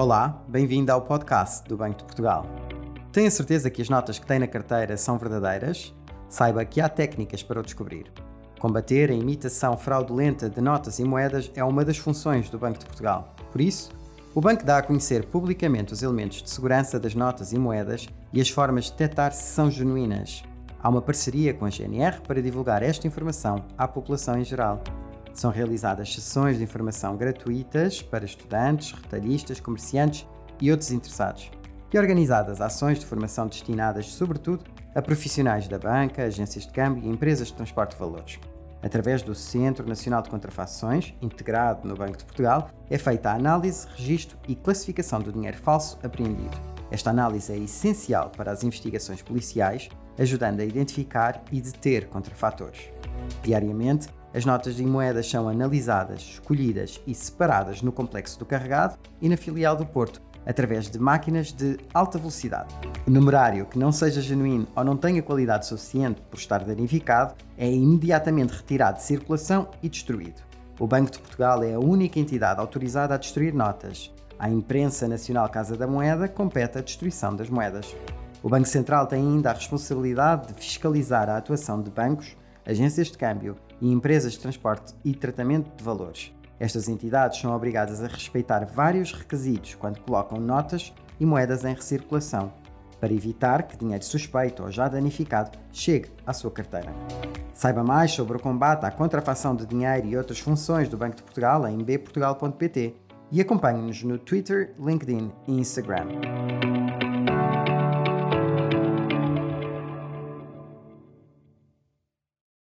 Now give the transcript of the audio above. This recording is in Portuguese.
Olá, bem-vindo ao podcast do Banco de Portugal. Tem a certeza que as notas que tem na carteira são verdadeiras? Saiba que há técnicas para o descobrir. Combater a imitação fraudulenta de notas e moedas é uma das funções do Banco de Portugal. Por isso, o banco dá a conhecer publicamente os elementos de segurança das notas e moedas e as formas de detectar se são genuínas. Há uma parceria com a GNR para divulgar esta informação à população em geral. São realizadas sessões de informação gratuitas para estudantes, retalhistas, comerciantes e outros interessados. E organizadas ações de formação destinadas, sobretudo, a profissionais da banca, agências de câmbio e empresas de transporte de valores. Através do Centro Nacional de Contrafações, integrado no Banco de Portugal, é feita a análise, registro e classificação do dinheiro falso apreendido. Esta análise é essencial para as investigações policiais, ajudando a identificar e deter contrafatores. Diariamente, as notas de moedas são analisadas, escolhidas e separadas no complexo do carregado e na filial do Porto, através de máquinas de alta velocidade. O numerário que não seja genuíno ou não tenha qualidade suficiente por estar danificado é imediatamente retirado de circulação e destruído. O Banco de Portugal é a única entidade autorizada a destruir notas. À Imprensa Nacional Casa da Moeda compete a destruição das moedas. O Banco Central tem ainda a responsabilidade de fiscalizar a atuação de bancos, agências de câmbio e empresas de transporte e tratamento de valores. Estas entidades são obrigadas a respeitar vários requisitos quando colocam notas e moedas em recirculação, para evitar que dinheiro suspeito ou já danificado chegue à sua carteira. Saiba mais sobre o combate à contrafação de dinheiro e outras funções do Banco de Portugal em bportugal.pt e acompanhe-nos no Twitter, LinkedIn e Instagram.